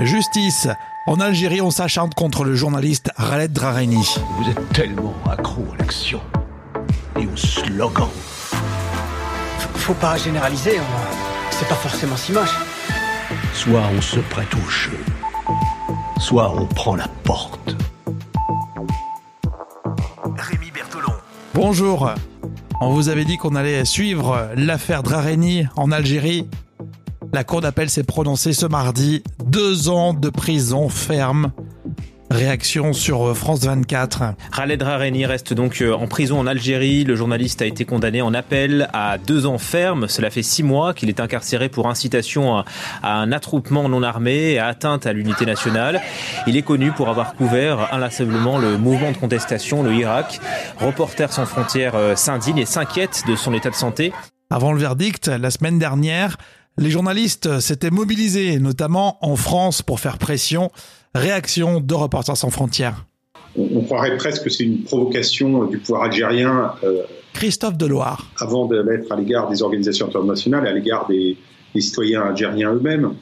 Justice. En Algérie, on s'acharne contre le journaliste Khaled Drareni. Vous êtes tellement accro à l'action et au slogan. Faut pas généraliser, hein. c'est pas forcément si moche. Soit on se prête au jeu, soit on prend la porte. Rémi Bertolon. Bonjour. On vous avait dit qu'on allait suivre l'affaire Drareni en Algérie. La cour d'appel s'est prononcée ce mardi. Deux ans de prison ferme. Réaction sur France 24. Khaled Drareni reste donc euh, en prison en Algérie. Le journaliste a été condamné en appel à deux ans ferme. Cela fait six mois qu'il est incarcéré pour incitation à un attroupement non armé et à atteinte à l'unité nationale. Il est connu pour avoir couvert inlassablement le mouvement de contestation, le Irak. Reporters sans frontières euh, s'indigne et s'inquiète de son état de santé. Avant le verdict, la semaine dernière, les journalistes s'étaient mobilisés, notamment en France, pour faire pression. Réaction de Reporters sans frontières. On, on croirait presque que c'est une provocation du pouvoir algérien. Euh, Christophe Deloire. Avant de l'être à l'égard des organisations internationales, à l'égard des, des, citoyens algériens eux-mêmes.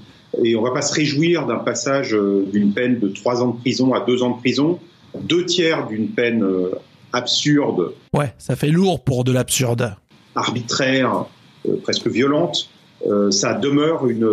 Et on ne va pas se réjouir d'un passage euh, d'une peine de trois ans de prison à deux ans de prison, deux tiers d'une peine euh, absurde. Ouais, ça fait lourd pour de l'absurde. Arbitraire, euh, presque violente euh, ça demeure une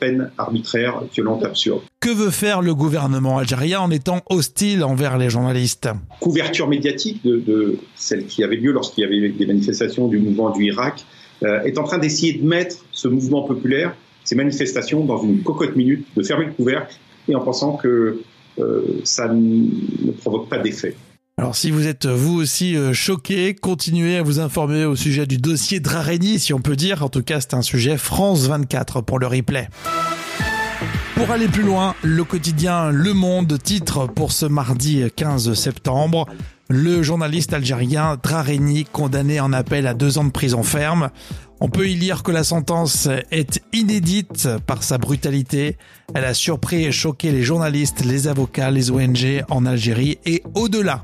peine arbitraire, violente, absurde. Que veut faire le gouvernement algérien en étant hostile envers les journalistes? Couverture médiatique de, de celle qui avait lieu lorsqu'il y avait des manifestations du mouvement du Irak euh, est en train d'essayer de mettre ce mouvement populaire, ces manifestations, dans une cocotte minute, de fermer le couvercle et en pensant que euh, ça ne provoque pas d'effet. Alors si vous êtes vous aussi euh, choqué, continuez à vous informer au sujet du dossier Drareni, si on peut dire. En tout cas, c'est un sujet France 24 pour le replay. Pour aller plus loin, le quotidien Le Monde titre pour ce mardi 15 septembre le journaliste algérien Drareni condamné en appel à deux ans de prison ferme. On peut y lire que la sentence est inédite par sa brutalité. Elle a surpris et choqué les journalistes, les avocats, les ONG en Algérie et au-delà.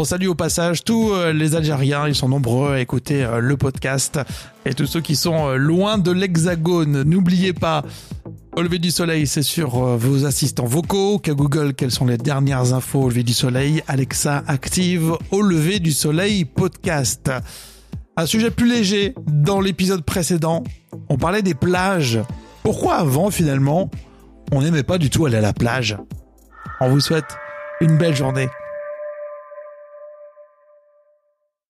On salue au passage tous les Algériens, ils sont nombreux à écouter le podcast et tous ceux qui sont loin de l'hexagone. N'oubliez pas, au lever du soleil, c'est sur vos assistants vocaux, qu'à Google, quelles sont les dernières infos au lever du soleil. Alexa active au lever du soleil podcast. Un sujet plus léger, dans l'épisode précédent, on parlait des plages. Pourquoi avant, finalement, on n'aimait pas du tout aller à la plage? On vous souhaite une belle journée.